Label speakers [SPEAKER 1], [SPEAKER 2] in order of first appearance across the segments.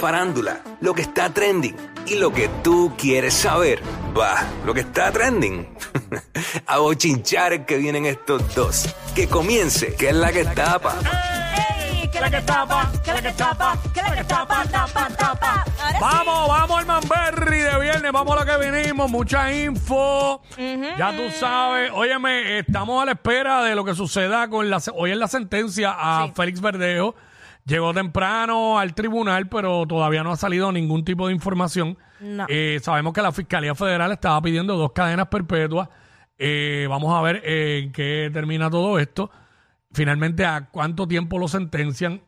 [SPEAKER 1] Farándula, lo que está trending y lo que tú quieres saber. Va, lo que está trending. A bochinchar que vienen estos dos. Que comience, que es la que tapa.
[SPEAKER 2] ¡Ey! ¡Que la que tapa! ¡Que la que tapa! ¡Que la que tapa! ¡Tapa, tapa! Ahora sí.
[SPEAKER 3] Vamos, vamos al Manberry de viernes, vamos a lo que vinimos, mucha info. Ya tú sabes, óyeme, estamos a la espera de lo que suceda con la, hoy en la sentencia a
[SPEAKER 2] Sí.
[SPEAKER 3] Félix Verdejo. Llegó temprano al tribunal, pero todavía no ha salido ningún tipo de información.
[SPEAKER 2] No.
[SPEAKER 3] Eh, sabemos que la Fiscalía Federal estaba pidiendo dos cadenas perpetuas. Eh, vamos a ver eh, en qué termina todo esto. Finalmente, a cuánto tiempo lo sentencian.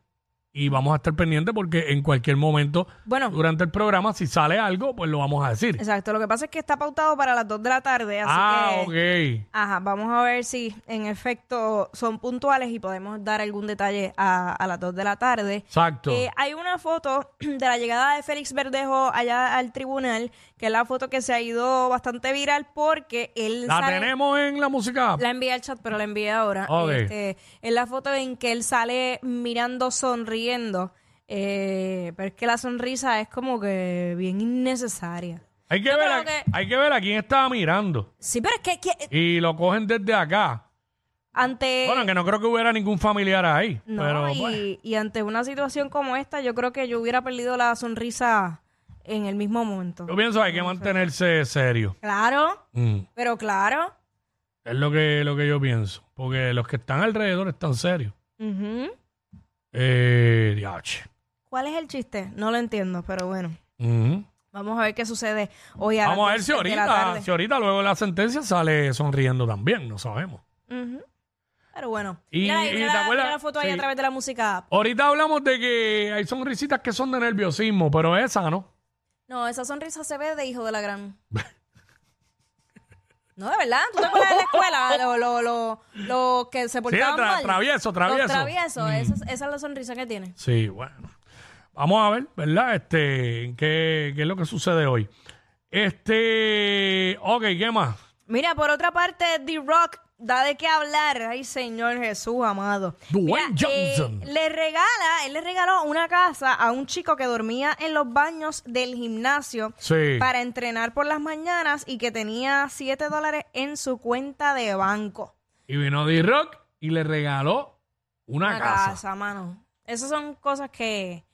[SPEAKER 3] Y vamos a estar pendientes porque en cualquier momento
[SPEAKER 2] Bueno.
[SPEAKER 3] durante el programa, si sale algo, pues lo vamos a decir.
[SPEAKER 2] Exacto, lo que pasa es que está pautado para las 2 de la tarde, así
[SPEAKER 3] ah,
[SPEAKER 2] que...
[SPEAKER 3] ok.
[SPEAKER 2] Ajá, vamos a ver si en efecto son puntuales y podemos dar algún detalle a, a las 2 de la tarde.
[SPEAKER 3] Exacto.
[SPEAKER 2] Eh, hay una foto de la llegada de Félix Verdejo allá al tribunal, que es la foto que se ha ido bastante viral porque él
[SPEAKER 3] la
[SPEAKER 2] sale-
[SPEAKER 3] tenemos en la música.
[SPEAKER 2] La envié al chat, pero la envié ahora.
[SPEAKER 3] Ok.
[SPEAKER 2] Este, es la foto en que él sale mirando, sonriendo. Eh, pero es que la sonrisa es como que bien innecesaria.
[SPEAKER 3] hay, que
[SPEAKER 2] yo
[SPEAKER 3] ver
[SPEAKER 2] creo
[SPEAKER 3] a,
[SPEAKER 2] que-
[SPEAKER 3] hay que ver a quién estaba mirando.
[SPEAKER 2] Sí, pero es que, que-
[SPEAKER 3] Y lo cogen desde acá.
[SPEAKER 2] ante...
[SPEAKER 3] bueno, que no creo que hubiera ningún familiar ahí.
[SPEAKER 2] No,
[SPEAKER 3] pero,
[SPEAKER 2] y,
[SPEAKER 3] pues,
[SPEAKER 2] y ante una situación como esta, yo creo que yo hubiera perdido la sonrisa en el mismo momento.
[SPEAKER 3] yo pienso que hay que mantenerse serio.
[SPEAKER 2] Claro,
[SPEAKER 3] Mm.
[SPEAKER 2] pero claro.
[SPEAKER 3] Es lo que, lo que yo pienso. Porque los que están alrededor están serios.
[SPEAKER 2] Ujú.
[SPEAKER 3] Eh, diache.
[SPEAKER 2] ¿Cuál es el chiste? No lo entiendo, pero bueno.
[SPEAKER 3] Ujú.
[SPEAKER 2] Vamos a ver qué sucede hoy a
[SPEAKER 3] Vamos a
[SPEAKER 2] las
[SPEAKER 3] ver si
[SPEAKER 2] 12 de la
[SPEAKER 3] ahorita,
[SPEAKER 2] tarde.
[SPEAKER 3] si ahorita luego de la sentencia sale sonriendo también, no sabemos.
[SPEAKER 2] Ujú. Pero bueno.
[SPEAKER 3] Y-
[SPEAKER 2] mira, ahí,
[SPEAKER 3] y
[SPEAKER 2] mira
[SPEAKER 3] te
[SPEAKER 2] la,
[SPEAKER 3] acuerdas-
[SPEAKER 2] mira la foto ahí
[SPEAKER 3] sí.
[SPEAKER 2] a través de la música. app.
[SPEAKER 3] Ahorita hablamos de que hay sonrisitas que son de nerviosismo, pero esa no.
[SPEAKER 2] No, esa sonrisa se ve de hijo de la gran. No, de verdad. ¿Tú te acuerdas de la escuela? Lo, lo, lo, lo que se portaban
[SPEAKER 3] tra-
[SPEAKER 2] mal.
[SPEAKER 3] travieso, travieso.
[SPEAKER 2] Los traviesos.
[SPEAKER 3] Mm.
[SPEAKER 2] Esa, es- esa es la sonrisa que tiene.
[SPEAKER 3] Sí, bueno. Vamos a ver, ¿verdad? Este, qué, qué es lo que sucede hoy. Este, ok, ¿qué más?
[SPEAKER 2] Mira, por otra parte, The Rock da de qué hablar. Ay, Señor Jesús amado.
[SPEAKER 3] Dwayne
[SPEAKER 2] Mira, eh,
[SPEAKER 3] Johnson.
[SPEAKER 2] le regala, él le regaló una casa a un chico que dormía en los baños del gimnasio
[SPEAKER 3] Sí.
[SPEAKER 2] para entrenar por las mañanas y que tenía 7 dólares en su cuenta de banco.
[SPEAKER 3] Y vino D-Rock y le regaló una,
[SPEAKER 2] Una
[SPEAKER 3] casa.
[SPEAKER 2] casa, mano. Esas son cosas que,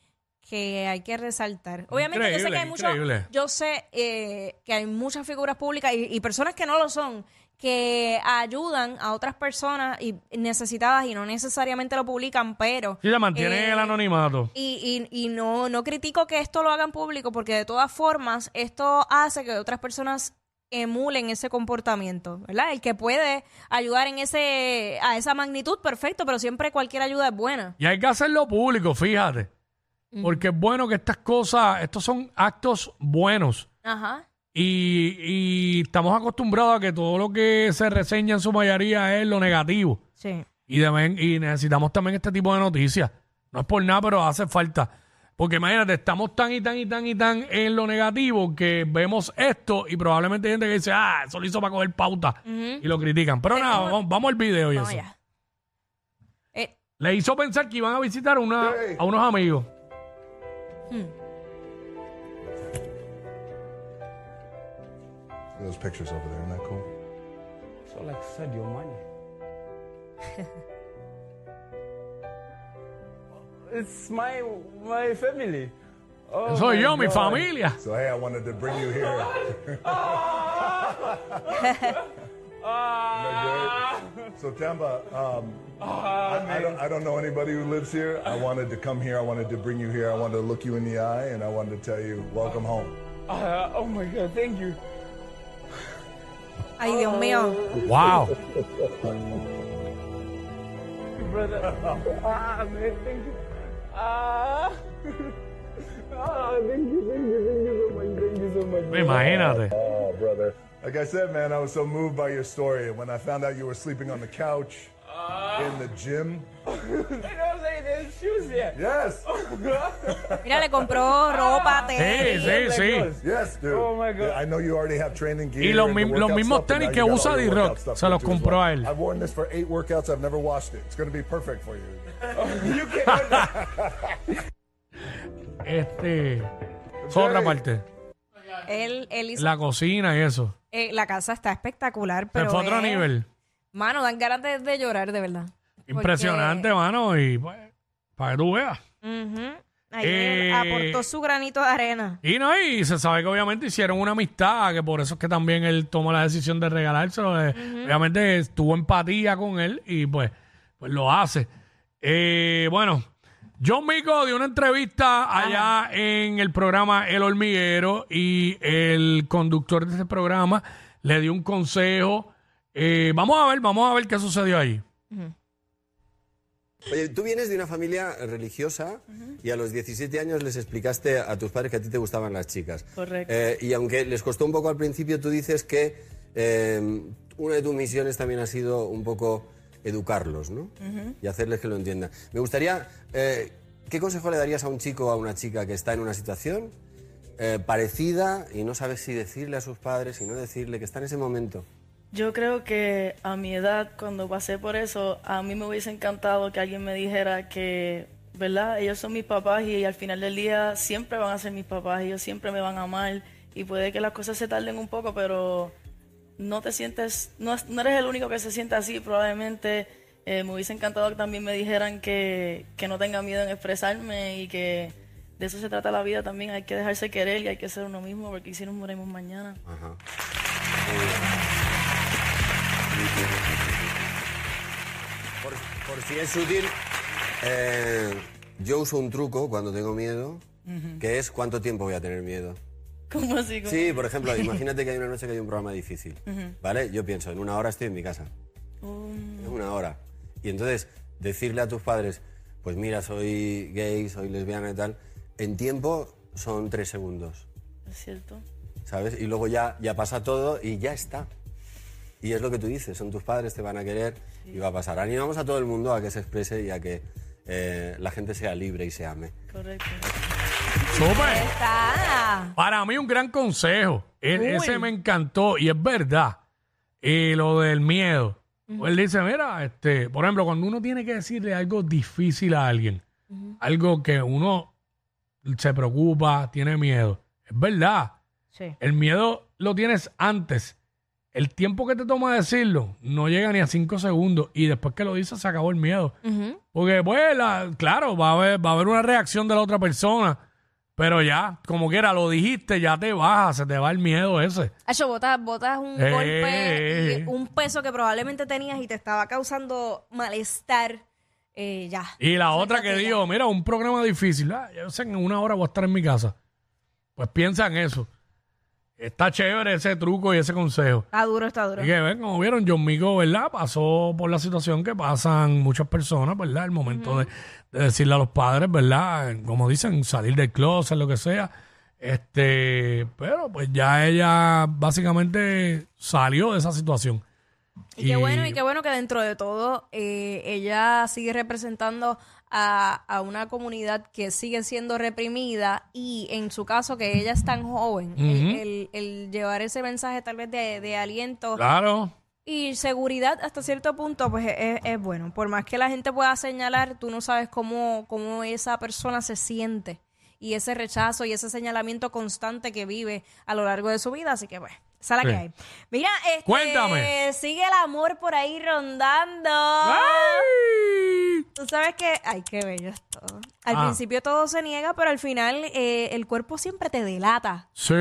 [SPEAKER 2] que hay que resaltar. Obviamente yo sé que hay
[SPEAKER 3] increíble.
[SPEAKER 2] yo sé eh, que hay muchas figuras públicas y, y personas que no lo son que ayudan a otras personas y necesitadas y no necesariamente lo publican, pero
[SPEAKER 3] Sí, se mantiene
[SPEAKER 2] eh,
[SPEAKER 3] el anonimato.
[SPEAKER 2] y, y, y no, no critico que esto lo hagan público porque de todas formas esto hace que otras personas emulen ese comportamiento, ¿verdad? El que puede ayudar en ese a esa magnitud, perfecto, pero siempre cualquier ayuda es buena.
[SPEAKER 3] Y hay que hacerlo público, fíjate. Porque es bueno que estas cosas, estos son actos buenos.
[SPEAKER 2] Ajá.
[SPEAKER 3] Y, y estamos acostumbrados a que todo lo que se reseña en su mayoría es lo negativo.
[SPEAKER 2] Sí.
[SPEAKER 3] Y, deben- y necesitamos también este tipo de noticias. No es por nada, pero hace falta. Porque imagínate, estamos tan y tan y tan y tan en lo negativo que vemos esto y probablemente hay gente que dice, ah, eso lo hizo para coger pauta. Y lo critican. Pero nada, vamos, vamos al video y
[SPEAKER 2] Vamos
[SPEAKER 3] eso.
[SPEAKER 2] Eh,
[SPEAKER 3] Le hizo pensar que iban a visitar una, a unos amigos.
[SPEAKER 4] Those pictures over there, isn't that cool?
[SPEAKER 5] So, like I said, your money. it's my my family. Oh
[SPEAKER 3] Soy
[SPEAKER 5] my
[SPEAKER 3] yo, mi familia.
[SPEAKER 4] So hey, I wanted to bring you here. so Tamba, um, I, I don't, I don't know anybody who lives here. I wanted to come here. I wanted to bring you here. I wanted to look you in the eye, and I wanted to tell you, welcome home.
[SPEAKER 5] Uh, oh my God, thank you.
[SPEAKER 2] Ay, Dios mío.
[SPEAKER 3] Wow.
[SPEAKER 5] brother. ah, man, thank you. Ah, ah, thank you, thank you, thank you so much, thank you you so much. brother.
[SPEAKER 3] Imagínate.
[SPEAKER 4] Oh, brother. Like I said, man, I was so moved by your story. When I found out you were sleeping on the couch in the gym.
[SPEAKER 5] shoes here.
[SPEAKER 4] Yes.
[SPEAKER 2] Mira, le compró ropa,
[SPEAKER 3] Sí,
[SPEAKER 2] tenis.
[SPEAKER 3] sí, sí.
[SPEAKER 4] Yes, dude.
[SPEAKER 5] Oh, my God.
[SPEAKER 4] Yeah, I know you already have training gear.
[SPEAKER 3] Y los mi- los mismos tenis que usa D-Rock, se los compró
[SPEAKER 4] well.
[SPEAKER 3] a él.
[SPEAKER 4] I've worn this for eight workouts. I've never washed it. It's going to be perfect for you.
[SPEAKER 5] You can't.
[SPEAKER 3] Este. Es otra parte.
[SPEAKER 2] Él, él hizo-
[SPEAKER 3] La cocina y eso.
[SPEAKER 2] eh, la casa está espectacular,
[SPEAKER 3] Se
[SPEAKER 2] pero
[SPEAKER 3] fue a otro
[SPEAKER 2] es-
[SPEAKER 3] nivel.
[SPEAKER 2] Mano, dan ganas de, de llorar, de verdad.
[SPEAKER 3] Impresionante, mano. Y pues, para que tú veas.
[SPEAKER 2] Ujú. Ayer
[SPEAKER 3] Eh,
[SPEAKER 2] aportó su granito de arena.
[SPEAKER 3] Y no, y se sabe que obviamente hicieron una amistad, que por eso es que también él tomó la decisión de regalárselo. eh, Obviamente tuvo empatía con él y pues, pues lo hace. Eh, bueno, John Mico dio una entrevista allá en el programa El Hormiguero y el conductor de ese programa le dio un consejo. Eh, vamos a ver, vamos a ver qué sucedió ahí.
[SPEAKER 6] Oye, tú vienes de una familia religiosa y a los 17 años les explicaste a tus padres que a ti te gustaban las chicas.
[SPEAKER 7] Correcto.
[SPEAKER 6] Eh, y aunque les costó un poco al principio, tú dices que eh, una de tus misiones también ha sido un poco educarlos, ¿no? Y hacerles que lo entiendan. Me gustaría, eh, ¿qué consejo le darías a un chico o a una chica que está en una situación parecida y no sabe si decirle a sus padres y no decirle que está en ese momento?
[SPEAKER 7] Yo creo que a mi edad, cuando pasé por eso, a mí me hubiese encantado que alguien me dijera que, ¿verdad? Ellos son mis papás y al final del día siempre van a ser mis papás, ellos siempre me van a amar y puede que las cosas se tarden un poco, pero no te sientes, no, es- no eres el único que se siente así, probablemente eh, me hubiese encantado que también me dijeran que, que no tenga miedo en expresarme y que de eso se trata la vida también, hay que dejarse querer y hay que ser uno mismo porque si nos morimos mañana.
[SPEAKER 6] Ajá. Por, por si es útil, eh, yo uso un truco cuando tengo miedo, que es cuánto tiempo voy a tener miedo.
[SPEAKER 7] ¿Cómo así? ¿Cómo?
[SPEAKER 6] Sí, por ejemplo, imagínate que hay una noche que hay un programa difícil, ¿vale? Yo pienso, en una hora estoy en mi casa.
[SPEAKER 7] Um,
[SPEAKER 6] En una hora. Y entonces, decirle a tus padres, pues mira, soy gay, soy lesbiana y tal, en tiempo son tres segundos.
[SPEAKER 7] es cierto.
[SPEAKER 6] ¿sabes? Y luego ya, ya pasa todo y ya está. Y es lo que tú dices, son tus padres, te van a querer y va a pasar. Animamos a todo el mundo a que se exprese y a que eh, la gente sea libre y se ame.
[SPEAKER 7] Correcto.
[SPEAKER 3] ¡Súper!
[SPEAKER 2] Está.
[SPEAKER 3] Para mí un gran consejo. Ese me encantó y es verdad. Y lo del miedo. Él dice, mira, este, por ejemplo, cuando uno tiene que decirle algo difícil a alguien, algo que uno se preocupa, tiene miedo, es verdad.
[SPEAKER 2] Sí.
[SPEAKER 3] El miedo lo tienes antes. El tiempo que te toma decirlo no llega ni a cinco segundos y después que lo dices se acabó el miedo. Porque, pues, la- claro, va a, haber, va a haber una reacción de la otra persona, pero ya, como quiera, lo dijiste, ya te baja, se te va el miedo ese.
[SPEAKER 2] Hacho, botas, botas un
[SPEAKER 3] Eh,
[SPEAKER 2] golpe
[SPEAKER 3] eh.
[SPEAKER 2] y un peso que probablemente tenías y te estaba causando malestar. Eh, ya.
[SPEAKER 3] Y la otra que dijo, mira, un programa difícil, ah, yo sé que en una hora voy a estar en mi casa. Pues piensa en eso. Está chévere ese truco y ese consejo.
[SPEAKER 2] Está duro, está duro.
[SPEAKER 3] Y que ven, como vieron, John Mico, ¿verdad? Pasó por la situación que pasan muchas personas, ¿verdad? El momento de, de decirle a los padres, ¿verdad? Como dicen, salir del closet, lo que sea. Este, pero pues ya ella básicamente salió de esa situación.
[SPEAKER 2] Y qué bueno, y qué bueno que dentro de todo eh, ella sigue representando a, a una comunidad que sigue siendo reprimida y en su caso que ella es tan joven, el, el- el llevar ese mensaje tal vez de, de aliento
[SPEAKER 3] Claro.
[SPEAKER 2] y seguridad hasta cierto punto, pues es, es bueno. Por más que la gente pueda señalar, tú no sabes cómo, cómo esa persona se siente y ese rechazo y ese señalamiento constante que vive a lo largo de su vida, así que pues... Esa es la
[SPEAKER 3] Sí.
[SPEAKER 2] que hay. Mira, este,
[SPEAKER 3] Cuéntame.
[SPEAKER 2] sigue el amor por ahí rondando.
[SPEAKER 3] ¡Ay!
[SPEAKER 2] Tú sabes que, ay, qué bello es todo. Al
[SPEAKER 3] Ah.
[SPEAKER 2] principio todo se niega, pero al final eh, el cuerpo siempre te delata.
[SPEAKER 3] Sí.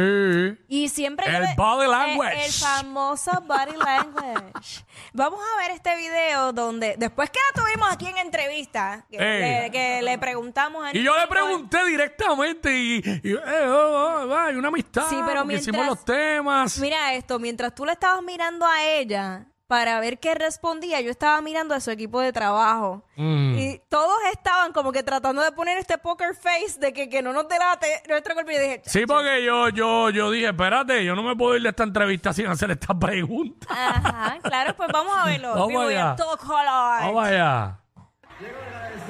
[SPEAKER 2] Y siempre...
[SPEAKER 3] El
[SPEAKER 2] debe-
[SPEAKER 3] body
[SPEAKER 2] eh,
[SPEAKER 3] language.
[SPEAKER 2] El, famoso body language. Vamos a ver este video donde, después que la tuvimos aquí en entrevista, que, le, que le preguntamos... a
[SPEAKER 3] Y yo le pregunté directamente y, y, eh, oh, oh, hay una amistad.
[SPEAKER 2] Sí, pero
[SPEAKER 3] porque hicimos
[SPEAKER 2] mientras-
[SPEAKER 3] los temas.
[SPEAKER 2] Mira esto, mientras tú le estabas mirando a ella, para ver qué respondía, yo estaba mirando a su equipo de trabajo.
[SPEAKER 3] Mm.
[SPEAKER 2] Y todos estaban como que tratando de poner este poker face de que, que no nos delate nuestro golpe. Y yo dije,
[SPEAKER 3] Sí, porque yo, yo, yo dije, espérate, yo no me puedo ir de esta entrevista sin hacer esta pregunta.
[SPEAKER 2] Ajá, claro, pues vamos a verlo.
[SPEAKER 3] Vamos allá. Vamos allá.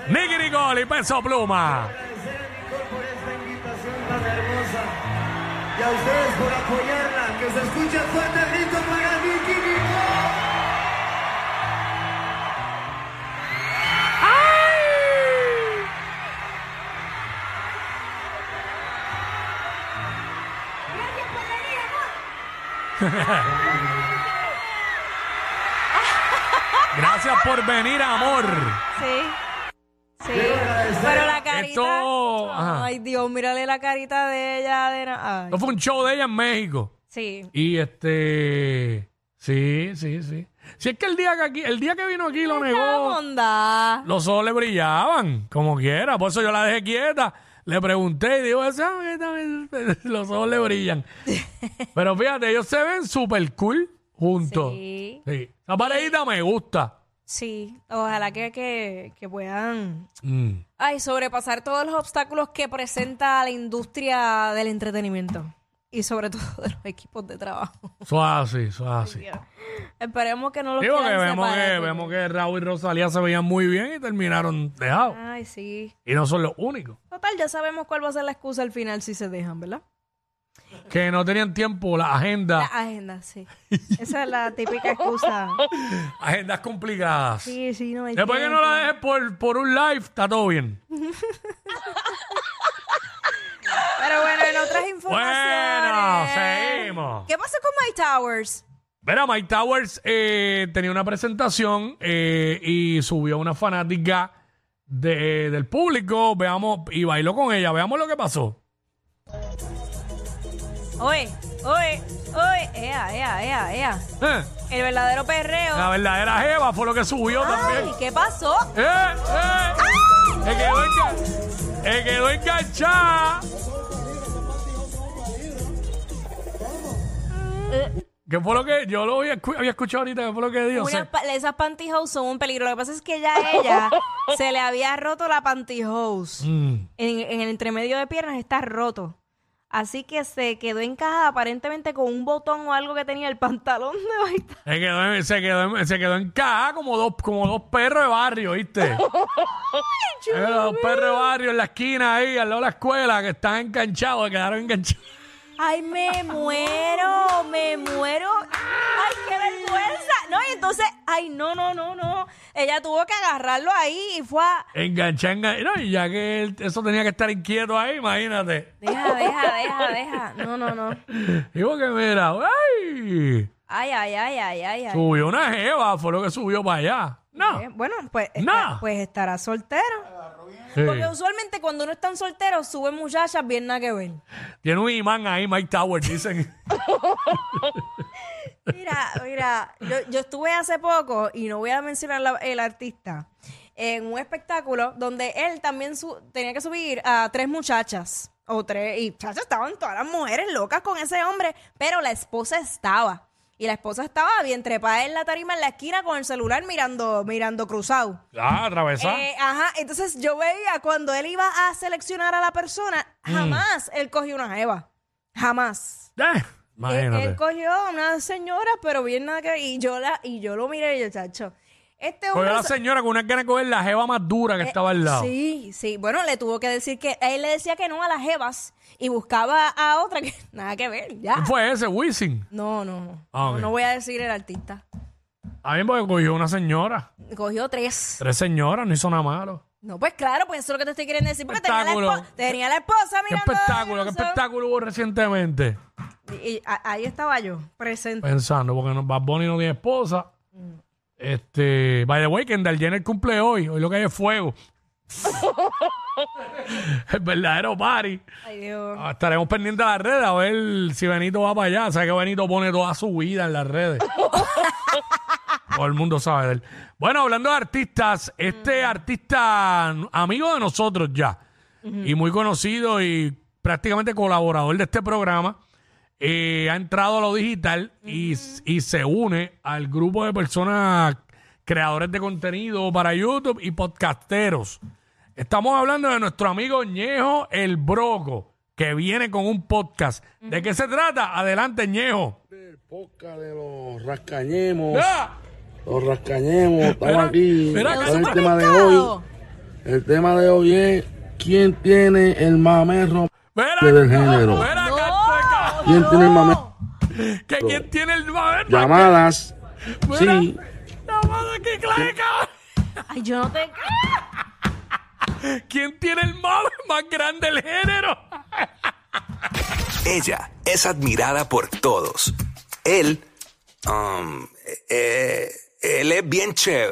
[SPEAKER 3] Nicky Nicole y Peso Pluma.
[SPEAKER 5] agradecer a Nicole por esta invitación tan hermosa y a ustedes por apoyarla. Que se escuche fuerte el grito para Nicky Nicole.
[SPEAKER 3] Gracias por venir, amor.
[SPEAKER 2] Sí. Sí. Pero la carita.
[SPEAKER 3] Esto-.
[SPEAKER 2] Ay, Dios, mírale la carita de ella. De... Ay.
[SPEAKER 3] Esto fue un show de ella en México.
[SPEAKER 2] Sí.
[SPEAKER 3] Y este. Sí, sí, sí. Si es que el día que aquí, el día que vino aquí lo negó,
[SPEAKER 2] onda.
[SPEAKER 3] los ojos le brillaban, como quiera. Por eso yo la dejé quieta. Le pregunté y digo, "Esa, los ojos le brillan. Pero fíjate, ellos se ven súper cool juntos.
[SPEAKER 2] Sí.
[SPEAKER 3] Sí. Esa parejita me gusta.
[SPEAKER 2] Sí. Ojalá que, que, que puedan.
[SPEAKER 3] Mm.
[SPEAKER 2] Ay, sobrepasar todos los obstáculos que presenta la industria del entretenimiento. Y sobre todo de los equipos de trabajo.
[SPEAKER 3] Eso es así, eso es así.
[SPEAKER 2] Esperemos que no los
[SPEAKER 3] Digo que
[SPEAKER 2] quieran
[SPEAKER 3] vemos que,
[SPEAKER 2] separar,
[SPEAKER 3] vemos que Raúl y Rosalía se veían muy bien y terminaron dejados.
[SPEAKER 2] Ay, sí.
[SPEAKER 3] Y no son los únicos.
[SPEAKER 2] Total, ya sabemos cuál va a ser la excusa al final si se dejan, ¿verdad?
[SPEAKER 3] Que no tenían tiempo, la agenda,
[SPEAKER 2] La agenda, sí. Esa es la típica excusa.
[SPEAKER 3] agendas complicadas.
[SPEAKER 2] Sí, sí, no hay
[SPEAKER 3] Después que no
[SPEAKER 2] tiempo.
[SPEAKER 3] la dejes por, por un live, está todo bien.
[SPEAKER 2] ¿Qué pasó con My Towers?
[SPEAKER 3] Mira, Mike Towers eh, tenía una presentación eh, y subió una fanática de- del público, veamos, y bailó con ella. Veamos lo que pasó.
[SPEAKER 2] Oye, oye, oye. Ea, ea, ea, ea.
[SPEAKER 3] Eh,
[SPEAKER 2] El verdadero perreo.
[SPEAKER 3] la verdadera Jeva fue lo que subió
[SPEAKER 2] Ay,
[SPEAKER 3] también.
[SPEAKER 2] ¿qué pasó?
[SPEAKER 3] ¡Eh! ¡Eh! Se quedó, enga- se quedó enganchada. ¿Qué fue lo que yo lo había, escu- había escuchado ahorita? ¿Qué fue lo que dijo?
[SPEAKER 2] Unas pa- esas pantyhose son un peligro. Lo que pasa es que ya ella se le había roto la pantyhose.
[SPEAKER 3] Mm.
[SPEAKER 2] En, en el entremedio de piernas está roto. Así que se quedó encajada aparentemente con un botón o algo que tenía el pantalón de baita.
[SPEAKER 3] Se quedó, en- se quedó, en- se quedó en caja como dos, como dos perros de barrio, ¿viste? Eh, los dos perros de barrio en la esquina ahí, al lado de la escuela, que están enganchados, quedaron enganchados.
[SPEAKER 2] Ay, me muero, me muero. Ay, qué vergüenza. No, y entonces, ay, no, no, no, no. Ella tuvo que agarrarlo ahí y fue a...
[SPEAKER 3] Enganchada, engan- No, y ya que él- eso tenía que estar inquieto ahí, imagínate.
[SPEAKER 2] Deja, deja, deja, deja. No, no, no.
[SPEAKER 3] Digo que mira, ¡ay!
[SPEAKER 2] Ay, ay, ay, ay, ay, ay.
[SPEAKER 3] Subió una jeva, fue lo que subió para allá. No.
[SPEAKER 2] Eh, Bueno, pues,
[SPEAKER 3] No.
[SPEAKER 2] está- pues estará soltero.
[SPEAKER 3] Sí.
[SPEAKER 2] Porque usualmente cuando uno está soltero, suben muchachas bien nada que ver.
[SPEAKER 3] Tiene un imán ahí, Mike Towers, dicen.
[SPEAKER 2] Mira, mira, yo, yo estuve hace poco, y no voy a mencionar la- el artista, en un espectáculo donde él también su- tenía que subir a tres muchachas. O tres, y muchachas estaban todas las mujeres locas con ese hombre, pero la esposa estaba. Y la esposa estaba bien trepada en la tarima en la esquina con el celular mirando, mirando cruzado.
[SPEAKER 3] Ah, atravesar.
[SPEAKER 2] Eh, ajá, entonces yo veía cuando él iba a seleccionar a la persona, jamás él cogió una jeva. Jamás.
[SPEAKER 3] Eh,
[SPEAKER 2] Él,
[SPEAKER 3] imagínate.
[SPEAKER 2] él cogió a una señora, pero bien nada que y yo la y yo lo miré y yo, chacho. Este hombre
[SPEAKER 3] a la señora con una gana de coger la jeva más dura que
[SPEAKER 2] eh,
[SPEAKER 3] estaba al lado.
[SPEAKER 2] Sí, sí. Bueno, le tuvo que decir que él le decía que no a las jevas y buscaba a otra que nada que ver, ya.
[SPEAKER 3] ¿Quién fue ese? Wisin.
[SPEAKER 2] No, no, no.
[SPEAKER 3] Ah, ok.
[SPEAKER 2] no. no voy a decir el artista.
[SPEAKER 3] A mí porque cogió una señora.
[SPEAKER 2] Cogió tres.
[SPEAKER 3] Tres señoras, no hizo nada malo.
[SPEAKER 2] No, pues claro, pues eso es lo que te estoy queriendo decir. Porque tenía la,
[SPEAKER 3] Espectáculo.
[SPEAKER 2] espo- tenía la esposa
[SPEAKER 3] ¿Qué
[SPEAKER 2] mirando.
[SPEAKER 3] espectáculo? ¿Qué
[SPEAKER 2] no sé.
[SPEAKER 3] espectáculo hubo recientemente?
[SPEAKER 2] Y, y a- ahí estaba yo, presente.
[SPEAKER 3] Pensando, porque no, Bad Bunny no tiene esposa. Este, by the way, Kendall Jenner cumple hoy. Hoy lo que hay es fuego. El verdadero party.
[SPEAKER 2] Ay, Dios.
[SPEAKER 3] Ah, Estaremos pendientes de las redes a ver si Benito va para allá. O sea que Benito pone toda su vida en las redes. Todo el mundo sabe de él. Bueno, hablando de artistas, este artista amigo de nosotros ya y muy conocido y prácticamente colaborador de este programa eh, ha entrado a lo digital y, y se une al grupo de personas creadores de contenido para YouTube y podcasteros. Estamos hablando de nuestro amigo Ñejo el Broco, que viene con un podcast. ¿De qué se trata? Adelante, Ñejo.
[SPEAKER 8] El podcast de los rascañemos.
[SPEAKER 3] ¡Ah!
[SPEAKER 8] Los rascañemos, estamos aquí.
[SPEAKER 3] mira
[SPEAKER 8] ¿Cuál
[SPEAKER 3] que
[SPEAKER 8] es el tema de hoy? El tema de hoy es ¿Quién tiene el mamerro del género?
[SPEAKER 3] mira,
[SPEAKER 8] ¿Quién tiene el mamerro?
[SPEAKER 3] que quién tiene el mamer-
[SPEAKER 8] Llamadas.
[SPEAKER 3] Mira.
[SPEAKER 8] Sí.
[SPEAKER 3] Llamada que claca.
[SPEAKER 2] Ay, yo no te...
[SPEAKER 3] ¿Quién tiene el mamer más grande del género?
[SPEAKER 1] Ella es admirada por todos. Él, um, eh, él es bien chévere.